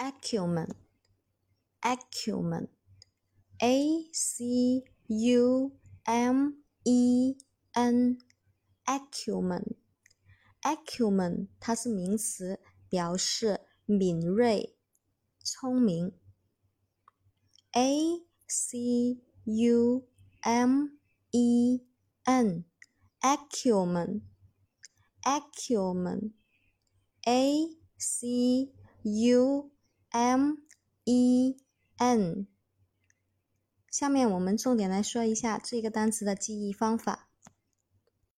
acumen，acumen，a c u m e n，acumen，acumen，它是名词，表示敏锐、聪明。a c u m e n，acumen，acumen，a c u m e n。下面我们重点来说一下这个单词的记忆方法。